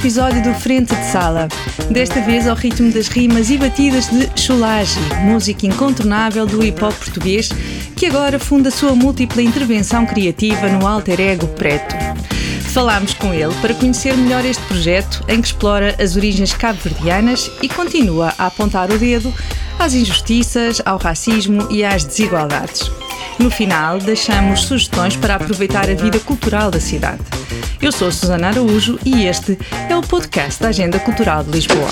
episódio do Frente de Sala. Desta vez ao ritmo das rimas e batidas de Chulage, música incontornável do hip hop português, que agora funda sua múltipla intervenção criativa no alter ego Preto. Falámos com ele para conhecer melhor este projeto em que explora as origens cabo-verdianas e continua a apontar o dedo às injustiças, ao racismo e às desigualdades. No final, deixamos sugestões para aproveitar a vida cultural da cidade. Eu sou Susana Araújo e este é o podcast da Agenda Cultural de Lisboa.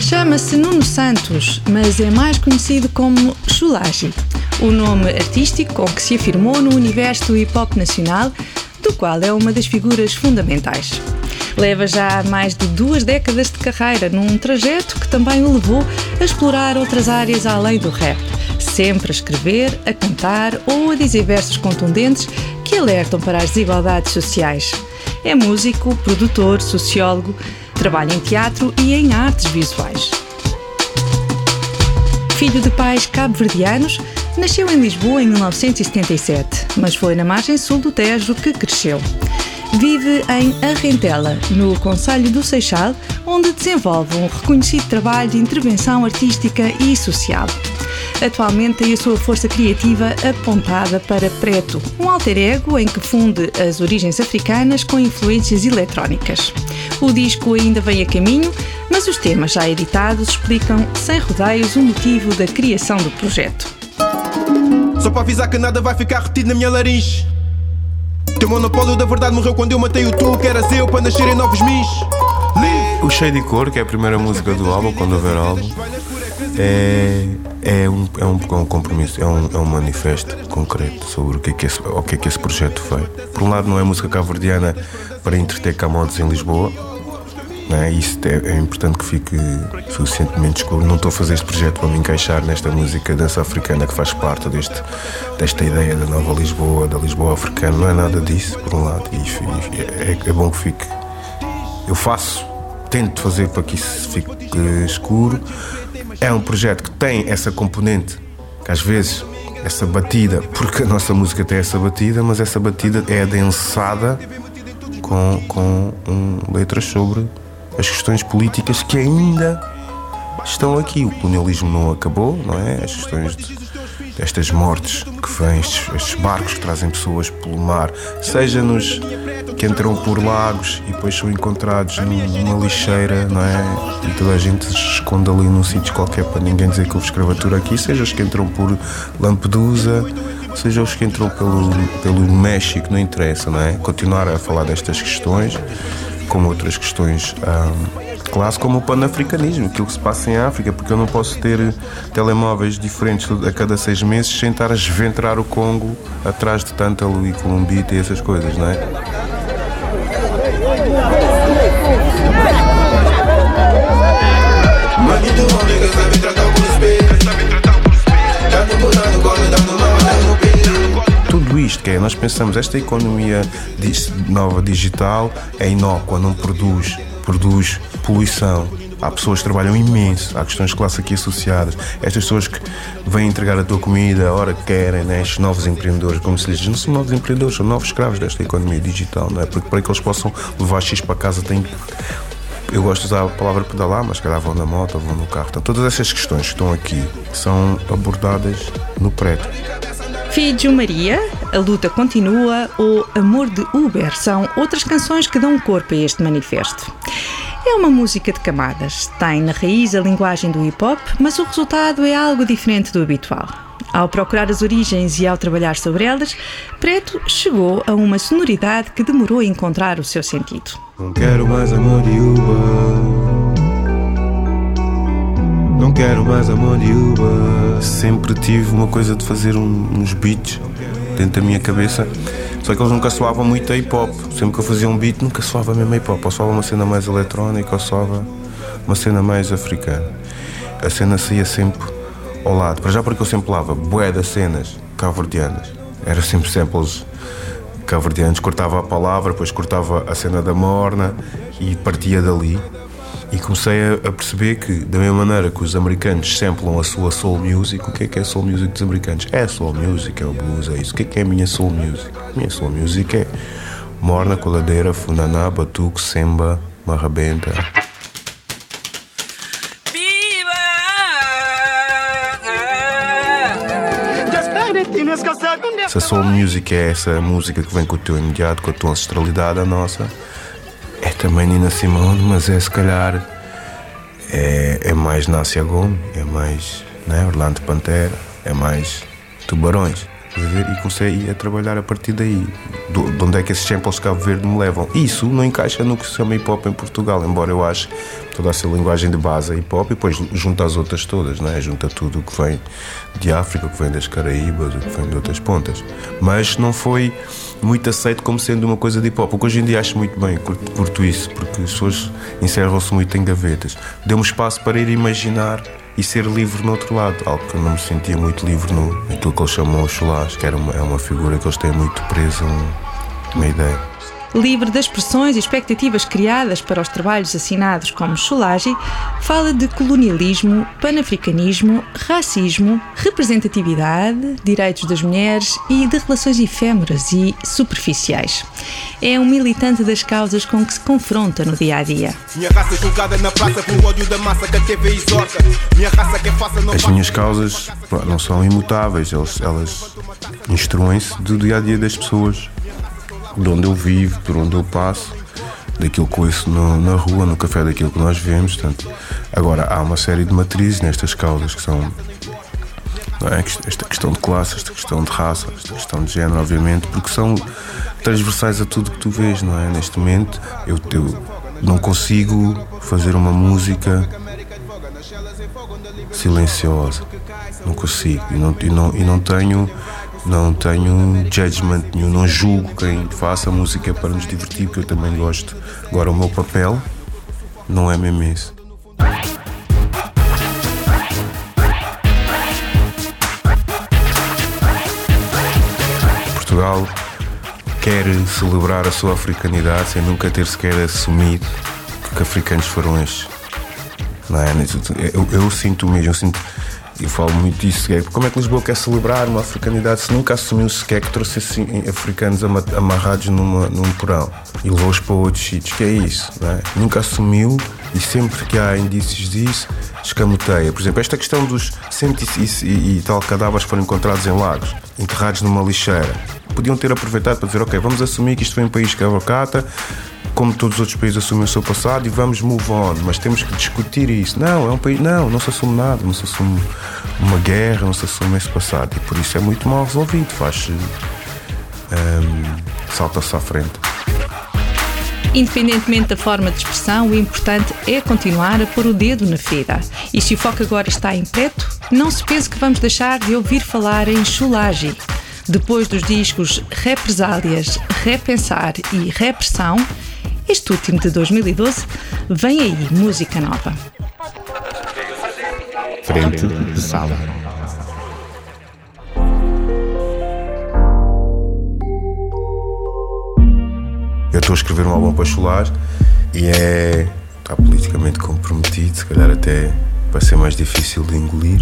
Chama-se Nuno Santos, mas é mais conhecido como Chulagi, o nome artístico com que se afirmou no universo do hip hop nacional, do qual é uma das figuras fundamentais. Leva já mais de duas décadas de carreira num trajeto que também o levou a explorar outras áreas além do rap, sempre a escrever, a cantar ou a dizer versos contundentes que alertam para as desigualdades sociais. É músico, produtor, sociólogo, trabalha em teatro e em artes visuais. Filho de pais cabo-verdianos, nasceu em Lisboa em 1977, mas foi na margem sul do Tejo que cresceu. Vive em Arrentela, no Conselho do Seixal, onde desenvolve um reconhecido trabalho de intervenção artística e social. Atualmente tem a sua força criativa apontada para Preto, um alter ego em que funde as origens africanas com influências eletrónicas. O disco ainda vem a caminho, mas os temas já editados explicam sem rodeios o motivo da criação do projeto. Só para avisar que nada vai ficar retido na minha laringe. Teu monopólio da verdade morreu quando eu matei o tu, que eras eu para nascerem novos mis. O Cheio de Cor, que é a primeira música do álbum, quando houver álbum, é, é, um, é, um, é um compromisso, é um, é um manifesto concreto sobre o que, é que esse, o que é que esse projeto foi. Por um lado, não é música cabo-verdiana para entreter camotes em Lisboa, é? Isso é, é, importante que fique suficientemente escuro. Não estou a fazer este projeto para me encaixar nesta música dança africana que faz parte deste, desta ideia da nova Lisboa, da Lisboa africana. Não é nada disso, por um lado. E, é, é, bom que fique. Eu faço, tento fazer para que isso fique escuro. É um projeto que tem essa componente, que às vezes essa batida, porque a nossa música tem essa batida, mas essa batida é adensada com, com um, letras sobre as questões políticas que ainda estão aqui. O colonialismo não acabou, não é? As questões de, destas mortes que vêm, estes, estes, barcos que trazem pessoas pelo mar, seja nos que entram por lagos e depois são encontrados numa lixeira, não é? E toda a gente se esconde ali num sítio qualquer para ninguém dizer que houve escravatura aqui, seja os que entram por Lampedusa, seja os que entram pelo, pelo México, não interessa, não é? Continuar a falar destas questões como outras questões um, classe, como o panafricanismo, aquilo que se passa em África, porque eu não posso ter telemóveis diferentes a cada seis meses sem estar a esventrar o Congo atrás de Tântalo e Columbita e essas coisas, não é? Isto, que é, nós pensamos, esta economia nova digital é inócua, não produz, produz poluição. Há pessoas que trabalham imenso, há questões de classe aqui associadas. Estas pessoas que vêm entregar a tua comida a hora que querem, né? estes novos empreendedores, como se lhes diz, não são novos empreendedores, são novos escravos desta economia digital, não é? Porque para que eles possam levar X para casa têm eu gosto de usar a palavra pedalar, mas calhar vão na moto vão no carro. Então, todas essas questões que estão aqui são abordadas no prédio. Filho Maria, A Luta Continua ou Amor de Uber são outras canções que dão corpo a este manifesto. É uma música de camadas, tem na raiz a linguagem do hip hop, mas o resultado é algo diferente do habitual. Ao procurar as origens e ao trabalhar sobre elas, Preto chegou a uma sonoridade que demorou a encontrar o seu sentido. Não quero mais amor de Uber. Não quero mais amor de Uber. Sempre tive uma coisa de fazer uns beats dentro da minha cabeça. Só que eles nunca soavam muito a hip hop. Sempre que eu fazia um beat, nunca soava mesmo hip hop. Ou soava uma cena mais eletrónica, ou soava uma cena mais africana. A cena saía sempre ao lado. Para já porque eu sempre lava bué das cenas cabo-verdianas. Era sempre samples cabo-verdianos. Cortava a palavra, depois cortava a cena da morna e partia dali. E comecei a, perceber que, da mesma maneira que os americanos samplam a sua soul music, o que é que é soul music dos americanos? É soul music, é o blues, é isso. O que é que é a minha soul music? A minha soul music é morna, coladeira, funaná, batuque, semba, marrabenta. Se a soul music é essa música que vem com o teu imediato, com a tua ancestralidade, a nossa também Nina Simone, mas é se calhar é, é mais Nácia Gomes, é mais né, Orlando Pantera, é mais Tubarões. E comecei a trabalhar a partir daí. De onde é que esses samples de Cabo Verde me levam? Isso não encaixa no que se chama hip hop em Portugal, embora eu ache toda essa linguagem de base hip hop e depois junta as outras todas, né? junta tudo o que vem de África, o que vem das Caraíbas, o que vem de outras pontas. Mas não foi muito aceito como sendo uma coisa de hip hop. O que hoje em dia acho muito bem, curto, curto isso, porque as pessoas encerram-se muito em gavetas. Deu-me espaço para ir imaginar e ser livre no outro lado, algo que eu não me sentia muito livre no, naquilo que eles chamam o chulás, que era uma, é uma figura que eles têm muito presa uma ideia. Livre das pressões e expectativas criadas para os trabalhos assinados como Cholagi, fala de colonialismo, panafricanismo, racismo, representatividade, direitos das mulheres e de relações efêmeras e superficiais. É um militante das causas com que se confronta no dia a dia. As minhas causas não são imutáveis, elas instruem-se do dia a dia das pessoas de onde eu vivo, por onde eu passo, daquilo que ouço no, na rua, no café, daquilo que nós vemos. Portanto, agora, há uma série de matrizes nestas causas que são é? esta questão de classe, esta questão de raça, esta questão de género, obviamente, porque são transversais a tudo que tu vês, não é? Neste momento, eu, eu não consigo fazer uma música silenciosa, não consigo, e não, e não, e não tenho não tenho judgment nenhum, não julgo quem faça música para nos divertir, porque eu também gosto. Agora, o meu papel não é mesmo esse. Portugal quer celebrar a sua africanidade sem nunca ter sequer assumido que africanos foram estes. Não é? eu, eu sinto mesmo, eu sinto eu falo muito disso. É, como é que Lisboa quer celebrar uma africanidade se nunca assumiu sequer que trouxe assim, africanos amarrados numa, num porão e levou-os para outros sítios? Que é isso, é? Nunca assumiu e sempre que há indícios disso, escamoteia. Por exemplo, esta questão dos cento e, e, e tal cadáveres que foram encontrados em lagos, enterrados numa lixeira. Podiam ter aproveitado para dizer, ok, vamos assumir que isto foi um país que avocata, como todos os outros países assumem o seu passado e vamos move on, mas temos que discutir isso. Não, é um país. Não, não se assume nada, não se assume uma guerra, não se assume esse passado e por isso é muito mal resolvido, faz. Um, salta-se à frente. Independentemente da forma de expressão, o importante é continuar a pôr o dedo na ferida. E se o foco agora está em preto, não se pense que vamos deixar de ouvir falar em chulagem. Depois dos discos Represálias, Repensar e Repressão, este último de 2012, vem aí música nova. Frente de sala. Eu estou a escrever um álbum para chular e é. está politicamente comprometido, se calhar até vai ser mais difícil de engolir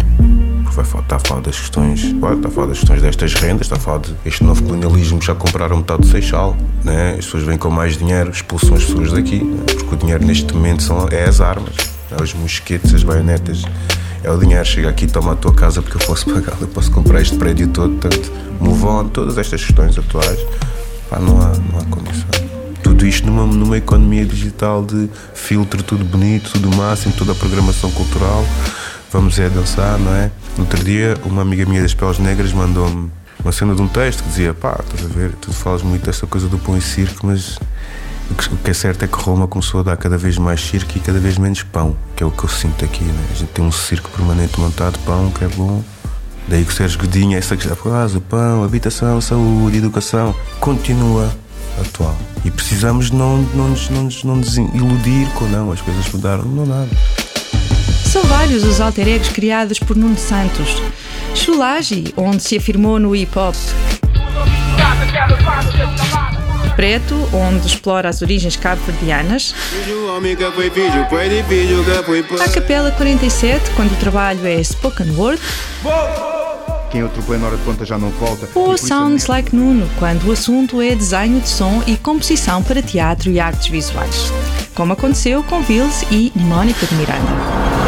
porque vai estar a falar das questões, vai, está a falar das questões destas rendas, está a falar de este novo colonialismo, já compraram metade do Seixal, né? as pessoas vêm com mais dinheiro, expulsam as pessoas daqui, né? porque o dinheiro neste momento são, é as armas, é os mosquetes, as baionetas, é o dinheiro, chega aqui, toma a tua casa porque eu posso pagar, eu posso comprar este prédio todo, portanto, move on, todas estas questões atuais, pá, não há, não há condição. Tudo isto numa, numa economia digital de filtro, tudo bonito, tudo máximo, toda a programação cultural vamos é dançar, não é? No outro dia, uma amiga minha das peles negras mandou-me uma cena de um texto que dizia: pá, estás a ver, tu falas muito desta coisa do pão e circo, mas o que é certo é que Roma começou a dar cada vez mais circo e cada vez menos pão, que é o que eu sinto aqui, né? A gente tem um circo permanente montado, pão, que é bom. Daí que o Sérgio Godinho, essa questão, ah, o pão, habitação, saúde, educação, continua atual. E precisamos não, não, não, não nos iludir com não, as coisas mudaram, não nada. São vários os alter egos criados por Nuno Santos. Chulagi, onde se afirmou no hip hop. Preto, onde explora as origens cabo-verdianas. A Capela 47, quando o trabalho é spoken word. Quem atropela na hora de conta já não volta. Ou Sounds Like Nuno, quando o assunto é desenho de som e composição para teatro e artes visuais. Como aconteceu com Vils e Mónica de Miranda.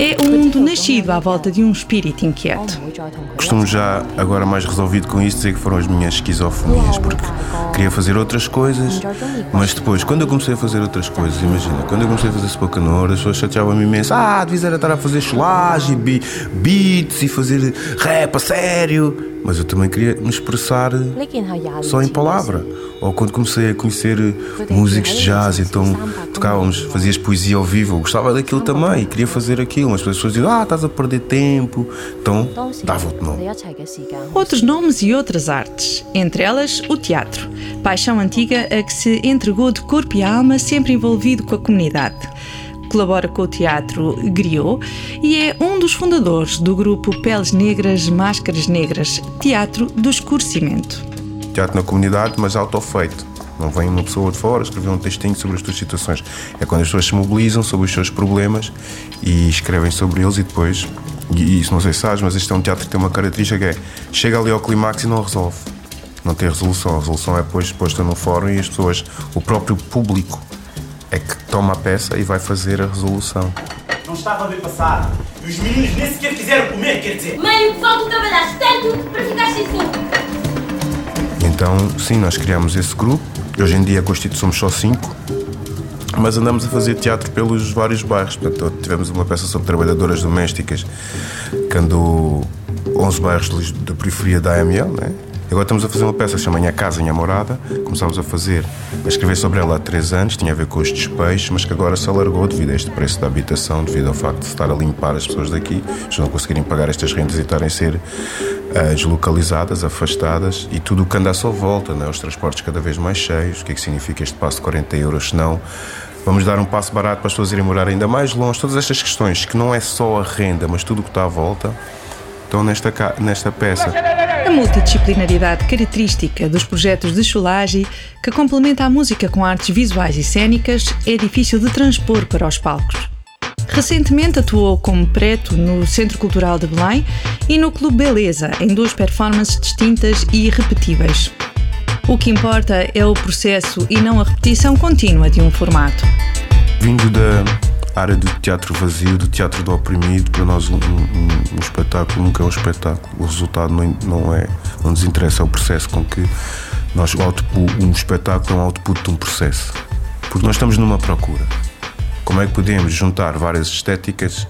É um mundo nascido à volta de um espírito inquieto. Costumo já, agora mais resolvido com isto, dizer que foram as minhas esquizofrenias, porque queria fazer outras coisas, mas depois, quando eu comecei a fazer outras coisas, imagina, quando eu comecei a fazer spoken word, as pessoas chateavam-me imenso. Ah, devias era estar a fazer cholage, beats e fazer rap a sério. Mas eu também queria me expressar só em palavra. Ou quando comecei a conhecer músicos de jazz, então tocávamos, fazias poesia ao vivo, eu gostava daquilo também, queria fazer aquilo, as pessoas diziam, ah, estás a perder tempo, então dava outro nome. Outros nomes e outras artes, entre elas o teatro, paixão antiga a que se entregou de corpo e alma, sempre envolvido com a comunidade colabora com o teatro Griot e é um dos fundadores do grupo Peles Negras, Máscaras Negras, teatro do escurecimento teatro na comunidade, mas autofeito. Não vem uma pessoa de fora escrever um textinho sobre as suas situações. É quando as pessoas se mobilizam sobre os seus problemas e escrevem sobre eles e depois. E isso não sei se sabes, mas este é um teatro que tem uma característica que é chega ali ao clímax e não resolve. Não tem resolução. A resolução é depois posta no fórum e as pessoas, o próprio público, é que toma a peça e vai fazer a resolução. Não estava a ver passar. E os meninos nem sequer quiseram comer, quer dizer. Mãe, falta trabalhar tanto para ficar sem sono. Então, sim, nós criamos esse grupo. Hoje em dia, somos só cinco, mas andamos a fazer teatro pelos vários bairros. Portanto, tivemos uma peça sobre trabalhadoras domésticas que andou 11 bairros da periferia da AML, né? Agora estamos a fazer uma peça que se chama Minha Casa, Minha Morada. Começámos a fazer, a escrever sobre ela há três anos, tinha a ver com os despejos, mas que agora se alargou devido a este preço da habitação, devido ao facto de estar a limpar as pessoas daqui, eles não conseguirem pagar estas rendas e estarem a ser uh, deslocalizadas, afastadas e tudo o que anda à sua volta, né? os transportes cada vez mais cheios. O que é que significa este passo de 40 euros? Se não, vamos dar um passo barato para as pessoas irem morar ainda mais longe. Todas estas questões, que não é só a renda, mas tudo o que está à volta, estão nesta, nesta peça. A multidisciplinaridade característica dos projetos de Cholagi, que complementa a música com artes visuais e cênicas, é difícil de transpor para os palcos. Recentemente atuou como preto no Centro Cultural de Belém e no Clube Beleza, em duas performances distintas e irrepetíveis. O que importa é o processo e não a repetição contínua de um formato. Vindo da área do teatro vazio, do teatro do oprimido, para nós um, um, um espetáculo nunca é um espetáculo. O resultado não, não é, não nos interessa, é o processo com que nós, um espetáculo é um output de um processo. Porque nós estamos numa procura. Como é que podemos juntar várias estéticas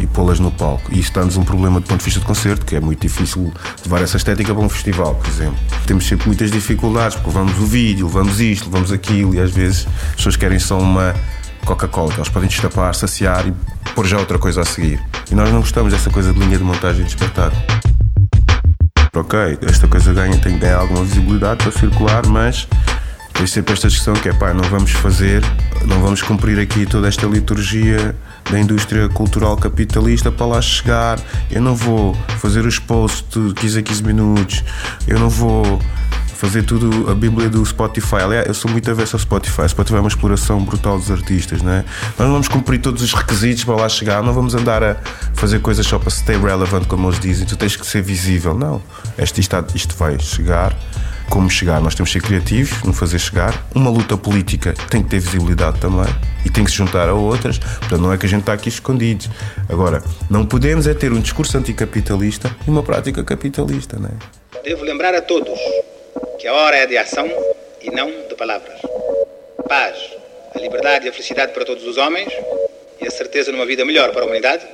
e pô-las no palco. E isso dá-nos um problema do ponto de vista de concerto, que é muito difícil levar essa estética para um festival, por exemplo. Temos sempre muitas dificuldades, porque levamos o vídeo, levamos isto, levamos aquilo, e às vezes as pessoas querem só uma Coca-Cola, elas podem destapar, saciar e pôr já outra coisa a seguir. E nós não gostamos dessa coisa de linha de montagem de. Ok, esta coisa ganha, tem que ganhar alguma visibilidade para circular, mas tem sempre esta discussão que é pá, não vamos fazer, não vamos cumprir aqui toda esta liturgia da indústria cultural capitalista para lá chegar. Eu não vou fazer os posts de 15 a 15 minutos, eu não vou fazer tudo a Bíblia do Spotify. Aliás, eu sou muito avesso ao Spotify. Spotify é uma exploração brutal dos artistas, não é? Nós não vamos cumprir todos os requisitos para lá chegar, não vamos andar a fazer coisas só para stay relevant, como eles dizem. Tu tens que ser visível. Não. Este, isto, isto vai chegar como chegar. Nós temos que ser criativos no fazer chegar. Uma luta política tem que ter visibilidade também e tem que se juntar a outras. Portanto, não é que a gente está aqui escondidos. Agora, não podemos é ter um discurso anticapitalista e uma prática capitalista, não é? Devo lembrar a todos que a hora é de ação e não de palavras. Paz, a liberdade e a felicidade para todos os homens e a certeza numa vida melhor para a humanidade,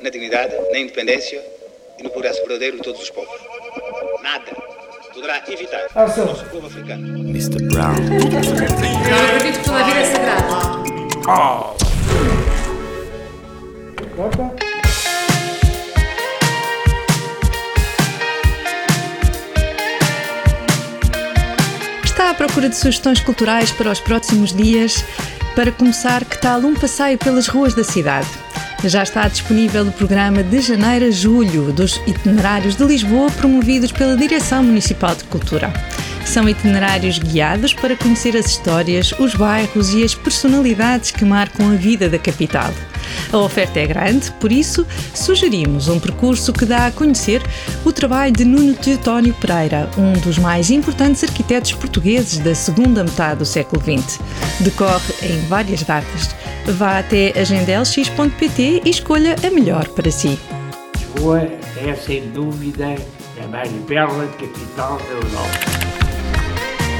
na dignidade, na independência e no progresso verdadeiro de todos os povos. Nada poderá evitar o nosso povo africano. Mr. Brown. Eu acredito que toda a vida é sagrada. Oh. Está à procura de sugestões culturais para os próximos dias? Para começar, que tal um passeio pelas ruas da cidade? Já está disponível o programa de janeiro a julho dos itinerários de Lisboa promovidos pela Direção Municipal de Cultura. São itinerários guiados para conhecer as histórias, os bairros e as personalidades que marcam a vida da capital. A oferta é grande, por isso sugerimos um percurso que dá a conhecer o trabalho de Nuno Teotónio Pereira, um dos mais importantes arquitetos portugueses da segunda metade do século XX. Decorre em várias datas. Vá até agendelx.pt e escolha a melhor para si. Lisboa é, sem dúvida, a mais bela capital da Europa.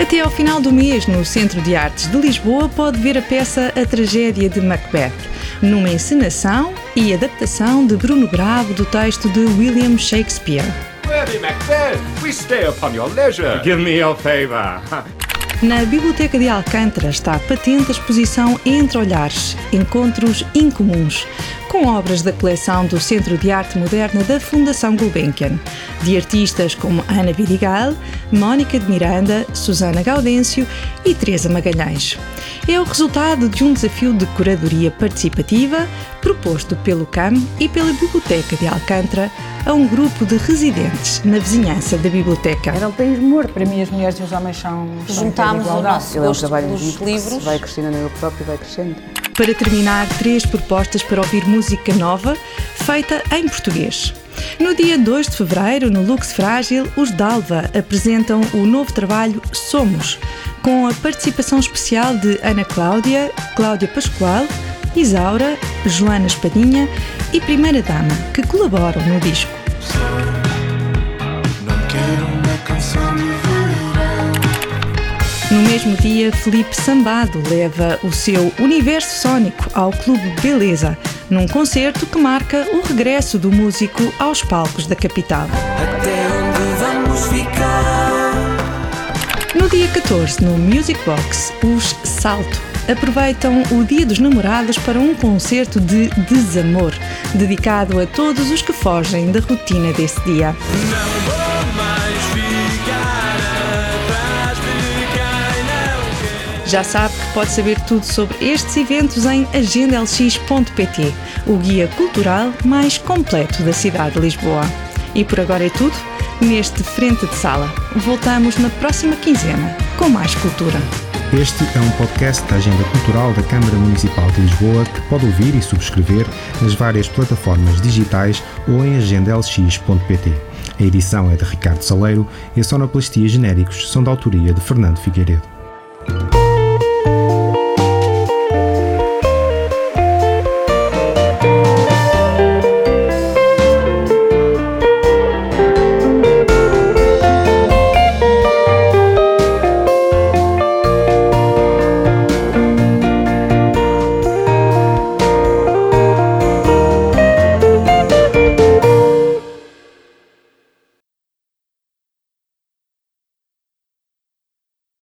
Até ao final do mês, no Centro de Artes de Lisboa, pode ver a peça A Tragédia de Macbeth, numa encenação e adaptação de Bruno Bravo do texto de William Shakespeare. Lady Macbeth, we stay upon your leisure. Give me your favor. Na Biblioteca de Alcântara está patente a exposição Entre Olhares Encontros Incomuns, com obras da coleção do Centro de Arte Moderna da Fundação Gulbenkian, de artistas como Ana Vidigal, Mónica de Miranda, Susana Gaudêncio e Teresa Magalhães. É o resultado de um desafio de curadoria participativa proposto pelo CAM e pela Biblioteca de Alcântara a um grupo de residentes na vizinhança da biblioteca. Era o país morto. Para mim, as mulheres e os homens são. Juntámos o nosso é gosto trabalho pelos livros. vai crescendo nele próprio e vai crescendo. Para terminar, três propostas para ouvir música nova, feita em português. No dia 2 de fevereiro, no Lux Frágil, os Dalva apresentam o novo trabalho Somos, com a participação especial de Ana Cláudia, Cláudia Pascoal, Isaura, Joana Espadinha e Primeira Dama, que colaboram no disco. Mesmo dia, Felipe Sambado leva o seu universo sónico ao Clube Beleza, num concerto que marca o regresso do músico aos palcos da capital. No dia 14, no Music Box, os Salto aproveitam o Dia dos Namorados para um concerto de desamor, dedicado a todos os que fogem da rotina desse dia. Já sabe que pode saber tudo sobre estes eventos em agendalx.pt, o guia cultural mais completo da cidade de Lisboa. E por agora é tudo neste Frente de Sala. Voltamos na próxima quinzena com mais cultura. Este é um podcast da Agenda Cultural da Câmara Municipal de Lisboa que pode ouvir e subscrever nas várias plataformas digitais ou em agendalx.pt. A edição é de Ricardo Saleiro e a sonoplastia genéricos são da autoria de Fernando Figueiredo.